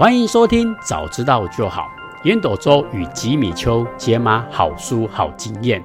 欢迎收听，早知道就好。烟斗周与吉米秋解码好书好经验。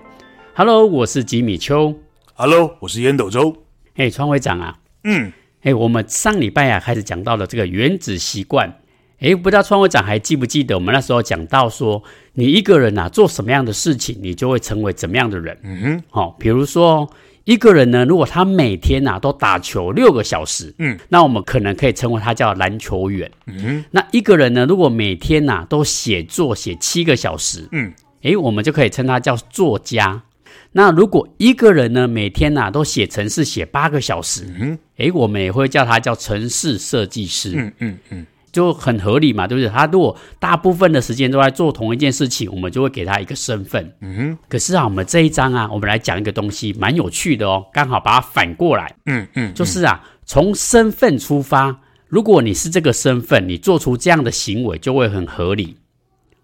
Hello，我是吉米秋。Hello，我是烟斗周。哎，川会长啊，嗯，哎，我们上礼拜啊开始讲到了这个原子习惯。哎，不知道川会长还记不记得我们那时候讲到说，你一个人啊做什么样的事情，你就会成为怎么样的人。嗯哼，好、哦，比如说。一个人呢，如果他每天呐、啊、都打球六个小时，嗯，那我们可能可以称为他叫篮球员。嗯哼，那一个人呢，如果每天呐、啊、都写作写七个小时，嗯，诶，我们就可以称他叫作家。那如果一个人呢，每天呐、啊、都写程式写八个小时，嗯，诶，我们也会叫他叫城市设计师。嗯嗯嗯。就很合理嘛，对不对？他如果大部分的时间都在做同一件事情，我们就会给他一个身份。嗯哼。可是啊，我们这一章啊，我们来讲一个东西，蛮有趣的哦。刚好把它反过来。嗯嗯。就是啊，从身份出发，如果你是这个身份，你做出这样的行为就会很合理。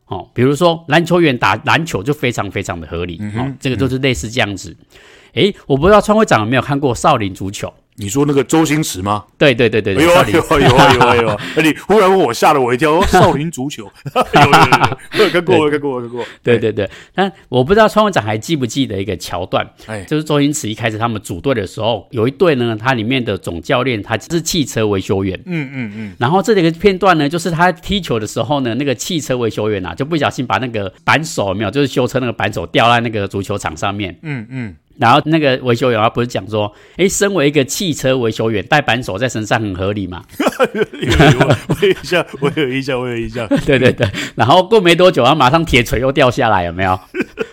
哦，比如说篮球员打篮球就非常非常的合理。嗯这个就是类似这样子。诶，我不知道川会长有没有看过少林足球。你说那个周星驰吗？对对对对，有啊有啊有啊有啊有啊！哎，你忽然问我，吓了我一跳。少林足球，有有有有，看过看过看过。对对对，但我不知道川会长还记不记得一个桥段？哎，就是周星驰一开始他们组队的时候，有一队呢，他里面的总教练他是汽车维修员。嗯嗯嗯。然后这里个片段呢，就是他踢球的时候呢，那个汽车维修员啊，就不小心把那个扳手有没有，就是修车那个扳手掉在那个足球场上面。嗯嗯。然后那个维修员他不是讲说，哎，身为一个汽车维修员，带扳手在身上很合理吗？我有印象，我有印象，我有印象。对对对，然后过没多久，他马上铁锤又掉下来，有没有？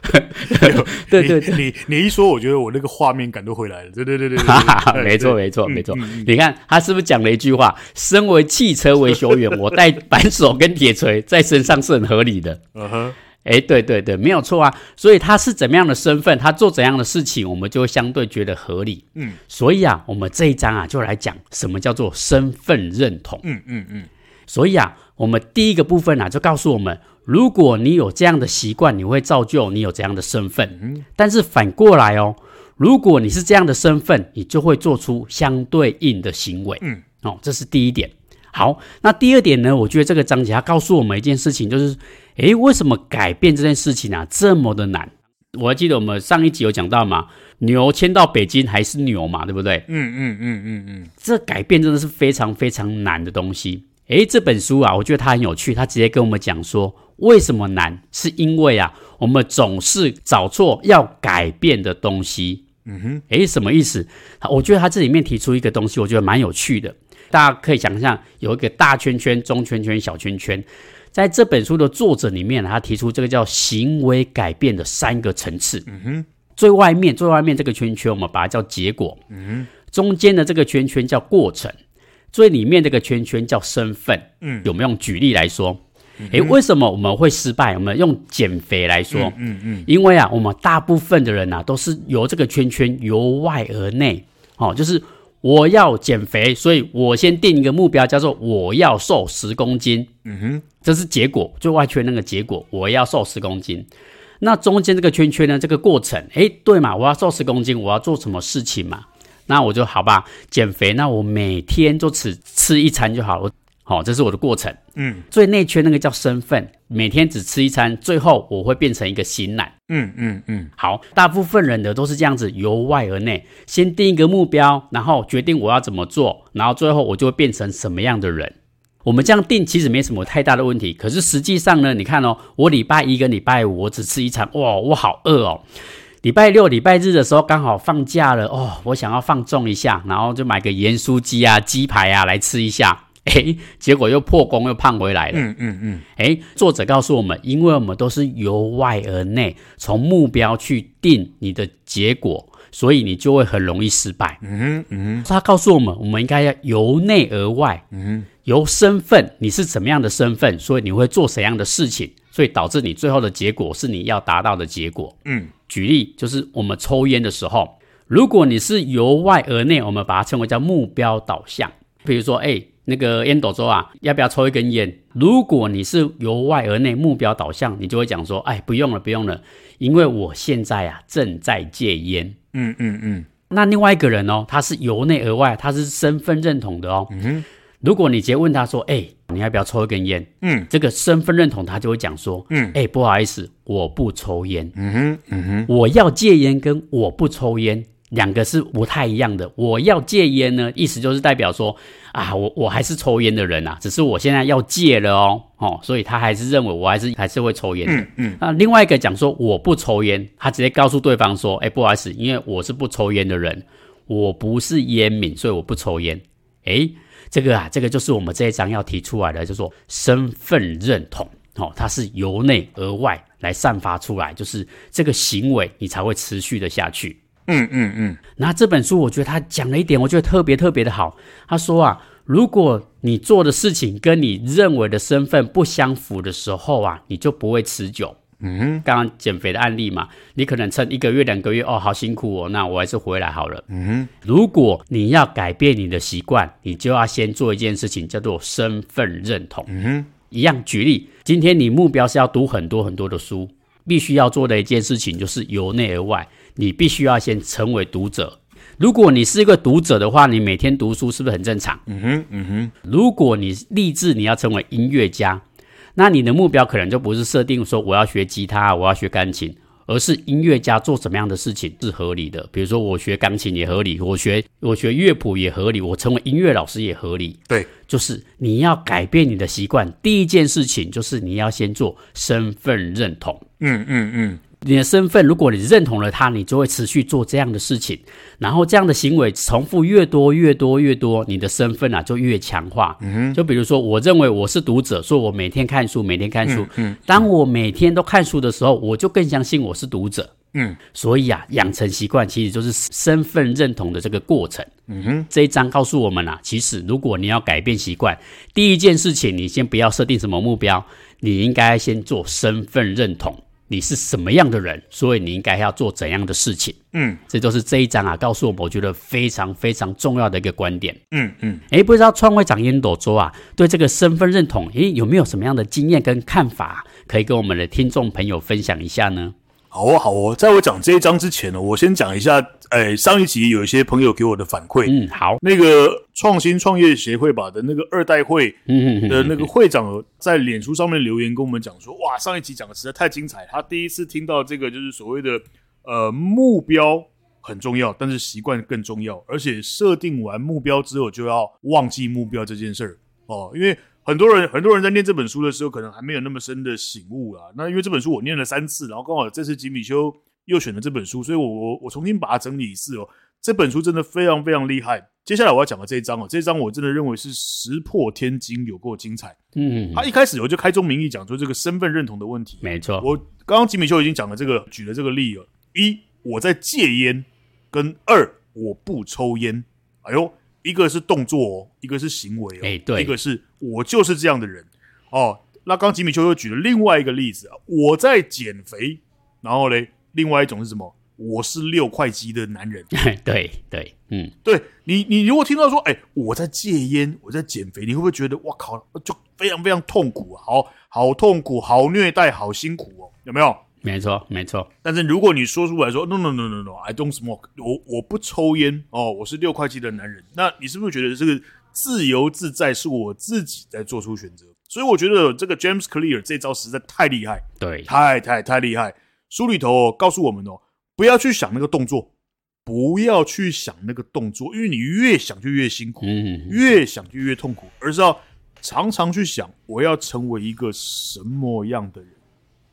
对对对，你你一说，我觉得我那个画面感都回来了。对对对对，对，没错没错没错。你看他是不是讲了一句话？身为汽车维修员，我带扳手跟铁锤在身上是很合理的。嗯哼。哎，对对对，没有错啊。所以他是怎么样的身份，他做怎样的事情，我们就会相对觉得合理。嗯，所以啊，我们这一章啊，就来讲什么叫做身份认同。嗯嗯嗯。所以啊，我们第一个部分啊，就告诉我们，如果你有这样的习惯，你会造就你有这样的身份。嗯。但是反过来哦，如果你是这样的身份，你就会做出相对应的行为。嗯。哦，这是第一点。好，那第二点呢？我觉得这个章节它告诉我们一件事情，就是，诶，为什么改变这件事情啊这么的难？我还记得我们上一集有讲到嘛，牛迁到北京还是牛嘛，对不对？嗯嗯嗯嗯嗯，这改变真的是非常非常难的东西。诶，这本书啊，我觉得它很有趣，它直接跟我们讲说，为什么难？是因为啊，我们总是找错要改变的东西。嗯哼，诶，什么意思？我觉得他这里面提出一个东西，我觉得蛮有趣的。大家可以想象，有一个大圈圈、中圈圈、小圈圈，在这本书的作者里面，他提出这个叫行为改变的三个层次。嗯哼，最外面最外面这个圈圈，我们把它叫结果。嗯哼，中间的这个圈圈叫过程，最里面这个圈圈叫身份。嗯，有没有用举例来说？诶，为什么我们会失败？我们用减肥来说。嗯嗯，嗯，因为啊，我们大部分的人啊，都是由这个圈圈由外而内，哦，就是。我要减肥，所以我先定一个目标，叫做我要瘦十公斤。嗯哼，这是结果，最外圈那个结果，我要瘦十公斤。那中间这个圈圈呢？这个过程，诶，对嘛？我要瘦十公斤，我要做什么事情嘛？那我就好吧，减肥。那我每天就吃吃一餐就好了。好，这是我的过程。嗯，最内圈那个叫身份，每天只吃一餐，最后我会变成一个型男。嗯嗯嗯。好，大部分人的都是这样子，由外而内，先定一个目标，然后决定我要怎么做，然后最后我就会变成什么样的人。我们这样定其实没什么太大的问题，可是实际上呢，你看哦，我礼拜一跟礼拜五我只吃一餐，哇，我好饿哦。礼拜六、礼拜日的时候刚好放假了哦，我想要放纵一下，然后就买个盐酥鸡啊、鸡排啊来吃一下。哎，结果又破功，又胖回来了。嗯嗯嗯。哎，作者告诉我们，因为我们都是由外而内，从目标去定你的结果，所以你就会很容易失败。嗯嗯。他告诉我们，我们应该要由内而外。嗯。由身份，你是什么样的身份，所以你会做什么样的事情，所以导致你最后的结果是你要达到的结果。嗯。举例就是我们抽烟的时候，如果你是由外而内，我们把它称为叫目标导向。比如说，哎。那个烟斗周啊，要不要抽一根烟？如果你是由外而内目标导向，你就会讲说，哎，不用了，不用了，因为我现在啊正在戒烟。嗯嗯嗯。那另外一个人哦，他是由内而外，他是身份认同的哦。嗯哼。如果你直接问他说：“哎、欸，你要不要抽一根烟？”嗯，这个身份认同他就会讲说：“嗯，哎、欸，不好意思，我不抽烟。”嗯哼，嗯哼，我要戒烟跟我不抽烟两个是不太一样的。我要戒烟呢，意思就是代表说啊，我我还是抽烟的人啊，只是我现在要戒了哦，哦，所以他还是认为我还是还是会抽烟的。嗯嗯。那另外一个讲说我不抽烟，他直接告诉对方说：“哎、欸，不好意思，因为我是不抽烟的人。”我不是烟民，所以我不抽烟。哎，这个啊，这个就是我们这一章要提出来的，就是说身份认同，哦，它是由内而外来散发出来，就是这个行为你才会持续的下去。嗯嗯嗯。那这本书我觉得他讲了一点，我觉得特别特别的好。他说啊，如果你做的事情跟你认为的身份不相符的时候啊，你就不会持久。嗯哼，刚刚减肥的案例嘛，你可能撑一个月、两个月，哦，好辛苦哦，那我还是回来好了。嗯哼，如果你要改变你的习惯，你就要先做一件事情，叫做身份认同。嗯哼，一样举例，今天你目标是要读很多很多的书，必须要做的一件事情就是由内而外，你必须要先成为读者。如果你是一个读者的话，你每天读书是不是很正常？嗯哼，嗯哼。如果你立志你要成为音乐家。那你的目标可能就不是设定说我要学吉他，我要学钢琴，而是音乐家做什么样的事情是合理的。比如说我学钢琴也合理，我学我学乐谱也合理，我成为音乐老师也合理。对，就是你要改变你的习惯，第一件事情就是你要先做身份认同。嗯嗯嗯。嗯你的身份，如果你认同了他，你就会持续做这样的事情，然后这样的行为重复越多越多越多，你的身份啊就越强化。嗯哼，就比如说，我认为我是读者，所以我每天看书，每天看书。嗯，嗯，当我每天都看书的时候，我就更相信我是读者。嗯，所以啊，养成习惯其实就是身份认同的这个过程。嗯哼，这一章告诉我们啊，其实如果你要改变习惯，第一件事情你先不要设定什么目标，你应该先做身份认同。你是什么样的人，所以你应该要做怎样的事情。嗯，这就是这一章啊，告诉我们我觉得非常非常重要的一个观点。嗯嗯，诶，不知道创会长烟斗周啊，对这个身份认同，诶，有没有什么样的经验跟看法，可以跟我们的听众朋友分享一下呢？好哦，好哦，在我讲这一章之前呢，我先讲一下，哎，上一集有一些朋友给我的反馈，嗯，好，那个创新创业协会吧的那个二代会的那个会长在脸书上面留言跟我们讲说，哇，上一集讲的实在太精彩，他第一次听到这个就是所谓的呃目标很重要，但是习惯更重要，而且设定完目标之后就要忘记目标这件事儿哦，因为。很多人 很多人在念这本书的时候，可能还没有那么深的醒悟啊。那因为这本书我念了三次，然后刚好这次吉米邱又选了这本书，所以我我我重新把它整理一次哦。这本书真的非常非常厉害。接下来我要讲的这一章哦，这一章我真的认为是石破天惊，有够精彩。嗯，他一开始我就开宗明义讲出这个身份认同的问题。没错，我刚刚吉米邱已经讲了这个，举了这个例了。一，我在戒烟，跟二，我不抽烟。哎呦。一个是动作哦，一个是行为哦，哎，对，一个是我就是这样的人哦。那刚吉米邱又举了另外一个例子啊，我在减肥，然后嘞，另外一种是什么？我是六块肌的男人。对对，嗯，对你，你如果听到说，哎，我在戒烟，我在减肥，你会不会觉得，哇靠，就非常非常痛苦啊，好好痛苦，好虐待，好辛苦哦，有没有？没错，没错。但是如果你说出来说 “no no no no no”，I don't smoke，我我不抽烟哦，我是六块肌的男人，那你是不是觉得这个自由自在是我自己在做出选择？所以我觉得这个 James Clear 这招实在太厉害，对，太太太厉害。书里头哦，告诉我们哦，不要去想那个动作，不要去想那个动作，因为你越想就越辛苦，嗯，越想就越痛苦，而是要常常去想，我要成为一个什么样的人。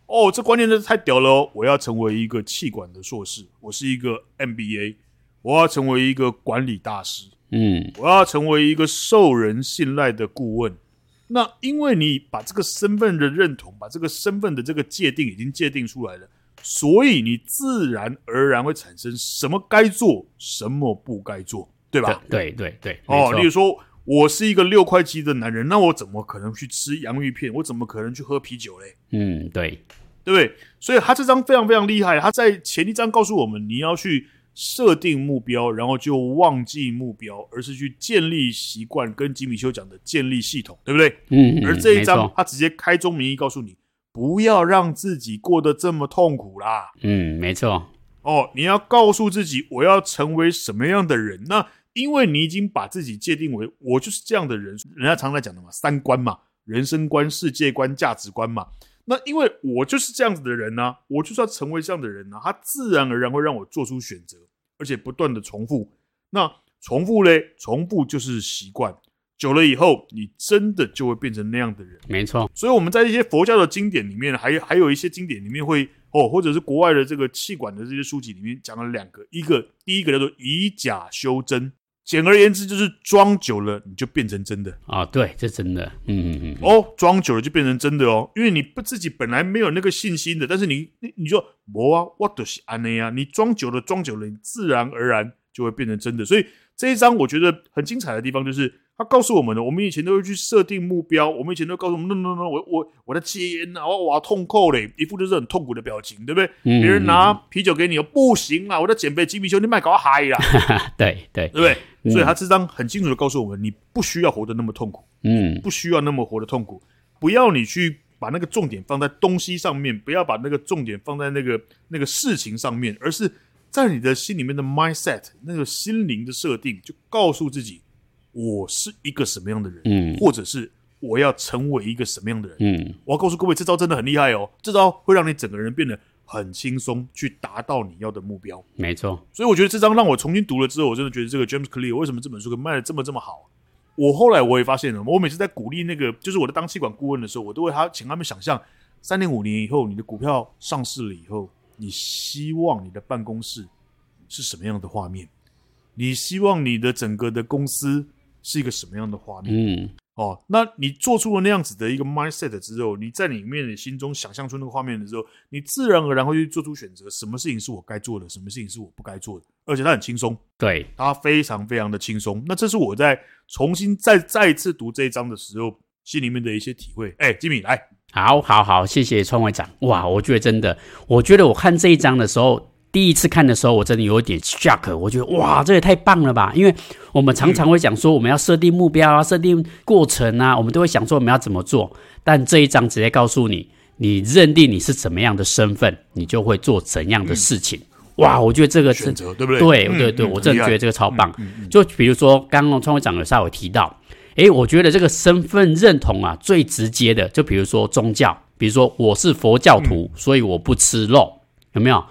哦，这观念真是太屌了哦！我要成为一个气管的硕士，我是一个 MBA，我要成为一个管理大师，嗯，我要成为一个受人信赖的顾问。那因为你把这个身份的认同，把这个身份的这个界定已经界定出来了，所以你自然而然会产生什么该做，什么不该做，对吧？对对对，哦，例如说我是一个六块肌的男人，那我怎么可能去吃洋芋片？我怎么可能去喝啤酒嘞？嗯，对，对不对？所以他这张非常非常厉害。他在前一章告诉我们，你要去设定目标，然后就忘记目标，而是去建立习惯，跟吉米修讲的建立系统，对不对？嗯，嗯。而这一张他直接开宗明义告诉你，不要让自己过得这么痛苦啦。嗯，没错。哦，你要告诉自己，我要成为什么样的人？那因为你已经把自己界定为我就是这样的人，人家常常讲的嘛，三观嘛，人生观、世界观、价值观嘛。那因为我就是这样子的人呢、啊，我就是要成为这样的人呢、啊，他自然而然会让我做出选择，而且不断的重复。那重复嘞，重复就是习惯，久了以后，你真的就会变成那样的人。没错。所以我们在一些佛教的经典里面，还有还有一些经典里面会哦，或者是国外的这个气管的这些书籍里面讲了两个，一个第一个叫做以假修真。简而言之，就是装久了你就变成真的啊！对，这真的，嗯嗯嗯。哦，装久了就变成真的哦，因为你不自己本来没有那个信心的，但是你你你说我啊，我都是安内啊，你装久了，装久了，你自然而然就会变成真的。所以这一章我觉得很精彩的地方就是。他告诉我们的，我们以前都会去设定目标，我们以前都告诉我们，no no no，我我我在戒烟啊，我我要痛哭嘞，一副就是很痛苦的表情，对不对？嗯、别人拿啤酒给你，不行啊，我在减肥，鸡皮兄，你卖搞嗨啦，对对，对不对？嗯、所以他这张很清楚的告诉我们，你不需要活得那么痛苦，嗯，不需要那么活得痛苦，不要你去把那个重点放在东西上面，不要把那个重点放在那个那个事情上面，而是在你的心里面的 mindset，那个心灵的设定，就告诉自己。我是一个什么样的人？嗯，或者是我要成为一个什么样的人？嗯，我要告诉各位，这招真的很厉害哦！这招会让你整个人变得很轻松，去达到你要的目标。没错，所以我觉得这张让我重新读了之后，我真的觉得这个 James Clear 为什么这本书可以卖的这么这么好？我后来我也发现了，我每次在鼓励那个就是我的当气管顾问的时候，我都会他请他们想象三年五年以后，你的股票上市了以后，你希望你的办公室是什么样的画面？你希望你的整个的公司是一个什么样的画面？嗯，哦，那你做出了那样子的一个 mindset 之后，你在里面的心中想象出那个画面的时候，你自然而然会去做出选择。什么事情是我该做的？什么事情是我不该做的？而且它很轻松，对，它非常非常的轻松。那这是我在重新再再一次读这一章的时候，心里面的一些体会。哎，吉米，来，好，好，好，谢谢创会长。哇，我觉得真的，我觉得我看这一章的时候。第一次看的时候，我真的有点 shock，我觉得哇，这也太棒了吧！因为我们常常会讲说，我们要设定目标啊，设定过程啊，我们都会想说我们要怎么做。但这一章直接告诉你，你认定你是怎么样的身份，你就会做怎样的事情。哇，我觉得这个是选择，对不对？对对对，我真的觉得这个超棒。就比如说，刚刚创会长有稍微提到，诶，我觉得这个身份认同啊，最直接的，就比如说宗教，比如说我是佛教徒，所以我不吃肉，有没有？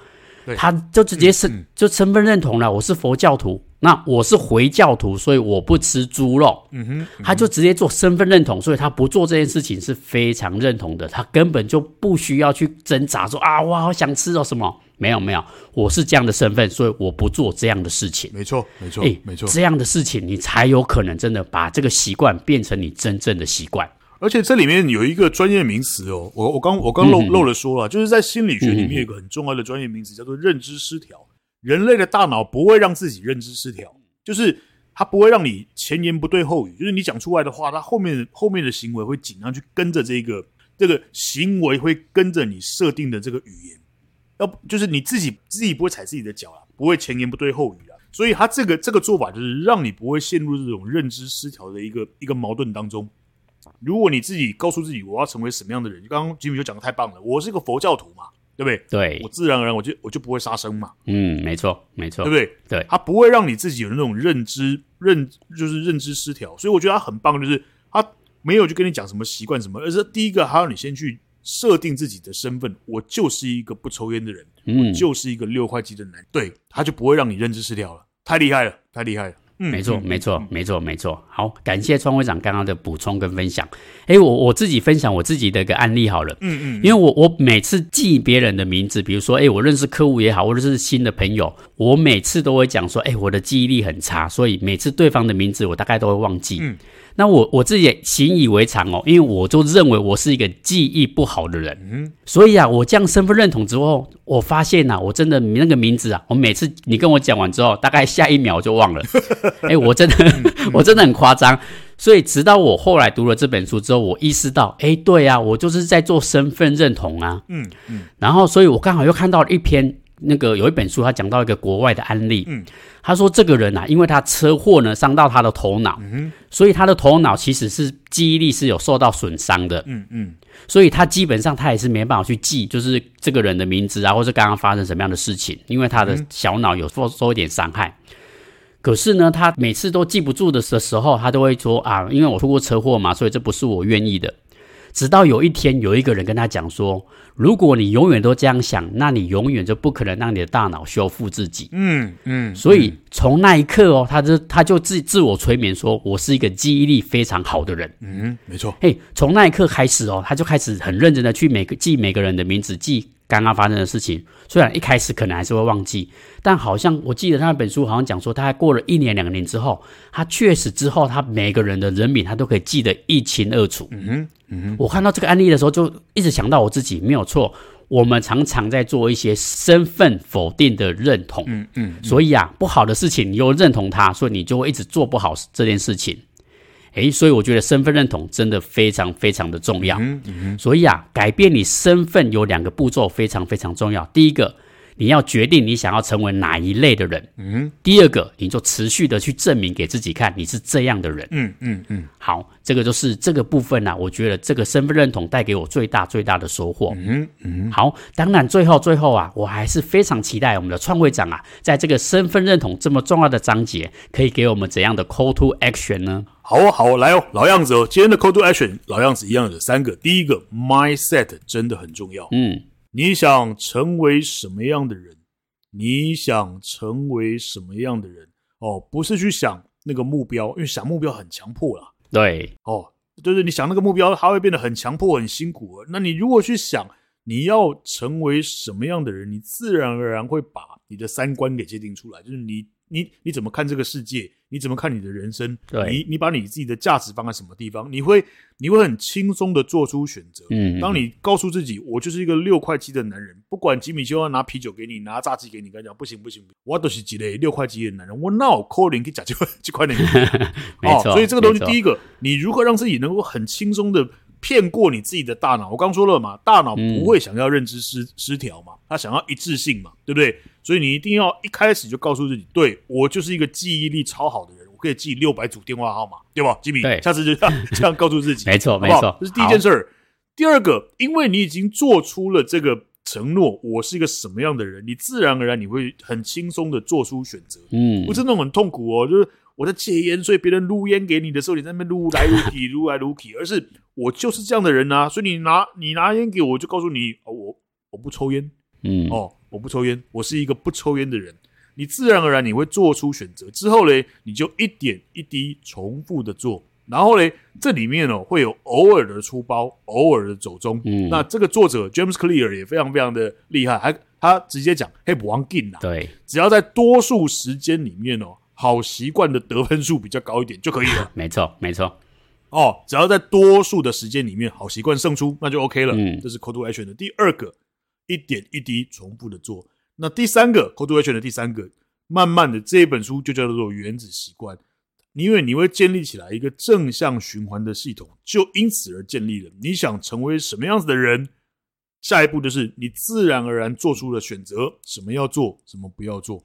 他就直接是就身份认同了，我是佛教徒，那我是回教徒，所以我不吃猪肉。嗯哼，他就直接做身份认同，所以他不做这件事情是非常认同的，他根本就不需要去挣扎说啊，我好想吃哦什么，没有没有，我是这样的身份，所以我不做这样的事情。没错没错，诶，没错，这样的事情你才有可能真的把这个习惯变成你真正的习惯。而且这里面有一个专业名词哦，我我刚我刚漏漏了说了，就是在心理学里面有一个很重要的专业名词叫做认知失调。人类的大脑不会让自己认知失调，就是它不会让你前言不对后语，就是你讲出来的话，它后面后面的行为会尽量去跟着这个这个行为会跟着你设定的这个语言，要不就是你自己自己不会踩自己的脚啊，不会前言不对后语啊，所以它这个这个做法就是让你不会陷入这种认知失调的一个一个矛盾当中。如果你自己告诉自己我要成为什么样的人，刚刚吉米就讲的太棒了，我是一个佛教徒嘛，对不对？对，我自然而然我就我就不会杀生嘛。嗯，没错，没错，对不对？对，他不会让你自己有那种认知认就是认知失调，所以我觉得他很棒，就是他没有就跟你讲什么习惯什么，而是第一个他让你先去设定自己的身份，我就是一个不抽烟的人，嗯，我就是一个六块肌的男人，对，他就不会让你认知失调了，太厉害了，太厉害了。嗯，没错，没错，没错，没错。好，感谢创会长刚刚的补充跟分享。诶，我我自己分享我自己的一个案例好了。嗯嗯，因为我我每次记别人的名字，比如说，诶，我认识客户也好，或者是新的朋友，我每次都会讲说，诶，我的记忆力很差，所以每次对方的名字我大概都会忘记。嗯。那我我自己也习以为常哦，因为我就认为我是一个记忆不好的人，嗯，所以啊，我这样身份认同之后，我发现呐、啊，我真的那个名字啊，我每次你跟我讲完之后，大概下一秒就忘了，哎，我真的我真的很夸张，所以直到我后来读了这本书之后，我意识到，哎，对啊，我就是在做身份认同啊，嗯嗯，然后所以我刚好又看到了一篇。那个有一本书，他讲到一个国外的案例。嗯，他说这个人啊，因为他车祸呢伤到他的头脑，嗯，所以他的头脑其实是记忆力是有受到损伤的。嗯嗯，所以他基本上他也是没办法去记，就是这个人的名字啊，或是刚刚发生什么样的事情，因为他的小脑有受受一点伤害。可是呢，他每次都记不住的时候，他都会说啊，因为我出过车祸嘛，所以这不是我愿意的。直到有一天，有一个人跟他讲说：“如果你永远都这样想，那你永远就不可能让你的大脑修复自己。”嗯嗯。所以从那一刻哦，他就他就自自我催眠说：“我是一个记忆力非常好的人。”嗯，没错。嘿，从那一刻开始哦，他就开始很认真的去每个记每个人的名字，记刚刚发生的事情。虽然一开始可能还是会忘记，但好像我记得他那本书好像讲说，他还过了一年两年之后，他确实之后他每个人的人名他都可以记得一清二楚。嗯哼。嗯哼，我看到这个案例的时候，就一直想到我自己，没有错。我们常常在做一些身份否定的认同，嗯嗯，所以啊，不好的事情你又认同它，所以你就会一直做不好这件事情。诶，所以我觉得身份认同真的非常非常的重要。嗯嗯，所以啊，改变你身份有两个步骤非常非常重要。第一个。你要决定你想要成为哪一类的人。嗯，第二个，你就持续的去证明给自己看，你是这样的人。嗯嗯嗯。好，这个就是这个部分呢、啊。我觉得这个身份认同带给我最大最大的收获。嗯嗯。好，当然最后最后啊，我还是非常期待我们的创会长啊，在这个身份认同这么重要的章节，可以给我们怎样的 call to action 呢？好哦，好哦，来哦，老样子哦，今天的 call to action 老样子一样有三个。第一个，mindset 真的很重要。嗯。你想成为什么样的人？你想成为什么样的人？哦，不是去想那个目标，因为想目标很强迫啦。对，哦，就是你想那个目标，它会变得很强迫、很辛苦。那你如果去想你要成为什么样的人，你自然而然会把你的三观给界定出来，就是你。你你怎么看这个世界？你怎么看你的人生？对，你你把你自己的价值放在什么地方？你会你会很轻松的做出选择。嗯，当你告诉自己，我就是一个六块肌的男人，不管吉米修要拿啤酒给你，拿炸鸡给你，跟你讲不行不行，我都是几类六块肌的男人，我哪有可能去讲这块这块的？没错，所以这个东西，第一个，你如何让自己能够很轻松的。骗过你自己的大脑，我刚说了嘛，大脑不会想要认知失失调嘛，他想要一致性嘛，对不对？所以你一定要一开始就告诉自己，对，我就是一个记忆力超好的人，我可以记六百组电话号码，对吧？吉米，对，下次就这 样这样告诉自己，没错？没错，这是第一件事儿。第二个，因为你已经做出了这个承诺，我是一个什么样的人，你自然而然你会很轻松的做出选择，嗯，不是那种很痛苦哦，就是。我在戒烟，所以别人撸烟给你的时候，你在那边撸来撸去，撸来撸去。而是我就是这样的人啊，所以你拿你拿烟给我，我就告诉你，哦，我我不抽烟，嗯，哦，我不抽烟，我是一个不抽烟的人。你自然而然你会做出选择，之后嘞，你就一点一滴重复的做，然后嘞，这里面哦会有偶尔的出包，偶尔的走中。嗯，那这个作者 James Clear 也非常非常的厉害，还他直接讲，嘿，不忘紧呐，对，只要在多数时间里面哦。好习惯的得分数比较高一点就可以了。没错，没错。哦，只要在多数的时间里面，好习惯胜出，那就 OK 了。嗯，这是 Call to Action 的第二个，一点一滴重复的做。那第三个 Call to Action 的第三个，慢慢的这一本书就叫做原子习惯，因为你会建立起来一个正向循环的系统，就因此而建立了。你想成为什么样子的人，下一步就是你自然而然做出了选择，什么要做，什么不要做。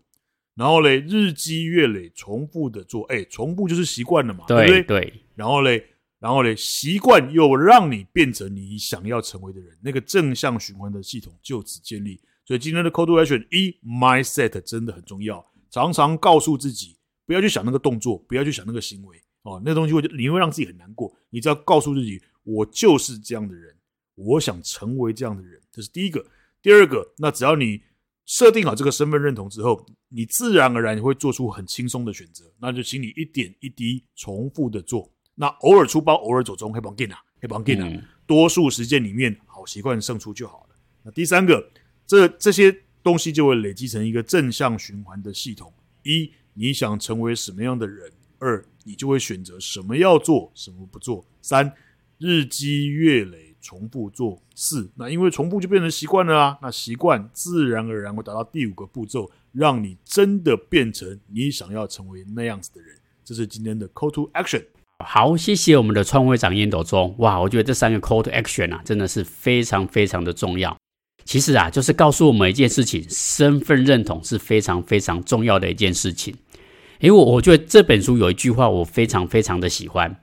然后嘞，日积月累，重复的做，哎，重复就是习惯了嘛，对，对不对？对。然后嘞，然后嘞，习惯又让你变成你想要成为的人，那个正向循环的系统就此建立。所以今天的 Call to Action 一，Mindset 真的很重要，常常告诉自己不要去想那个动作，不要去想那个行为，哦，那东西会你会让自己很难过。你只要告诉自己，我就是这样的人，我想成为这样的人，这是第一个。第二个，那只要你。设定好这个身份认同之后，你自然而然会做出很轻松的选择。那就请你一点一滴重复的做。那偶尔出包，偶尔走中，黑帮 gain 啊，黑帮 gain 啊。多数时间里面，好习惯胜出就好了。那第三个，这这些东西就会累积成一个正向循环的系统。一，你想成为什么样的人？二，你就会选择什么要做，什么不做。三，日积月累。重复做四，那因为重复就变成习惯了啊。那习惯自然而然会达到第五个步骤，让你真的变成你想要成为那样子的人。这是今天的 Call to Action。好，谢谢我们的创会长烟斗中。哇，我觉得这三个 Call to Action 啊，真的是非常非常的重要。其实啊，就是告诉我们一件事情：身份认同是非常非常重要的一件事情。因为我觉得这本书有一句话，我非常非常的喜欢。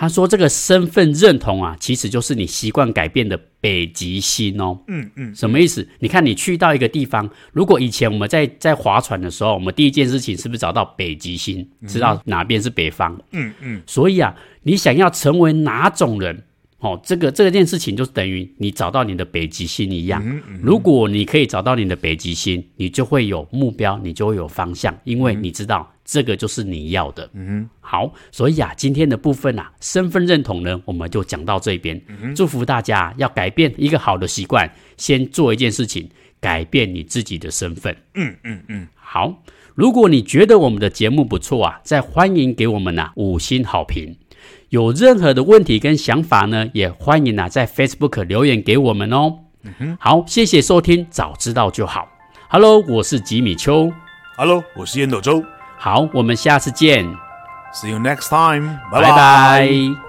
他说：“这个身份认同啊，其实就是你习惯改变的北极星哦。嗯”嗯嗯，什么意思？你看，你去到一个地方，如果以前我们在在划船的时候，我们第一件事情是不是找到北极星，知道哪边是北方？嗯嗯。所以啊，你想要成为哪种人？哦，这个这件事情就等于你找到你的北极星一样。嗯嗯、如果你可以找到你的北极星，你就会有目标，你就会有方向，因为你知道这个就是你要的。嗯，好，所以啊，今天的部分啊，身份认同呢，我们就讲到这边。嗯、祝福大家要改变一个好的习惯，先做一件事情，改变你自己的身份。嗯嗯嗯，好，如果你觉得我们的节目不错啊，再欢迎给我们呐、啊、五星好评。有任何的问题跟想法呢，也欢迎啊在 Facebook 留言给我们哦。嗯，好，谢谢收听，早知道就好。Hello，我是吉米秋。Hello，我是烟斗周。好，我们下次见。See you next time。拜拜。拜拜。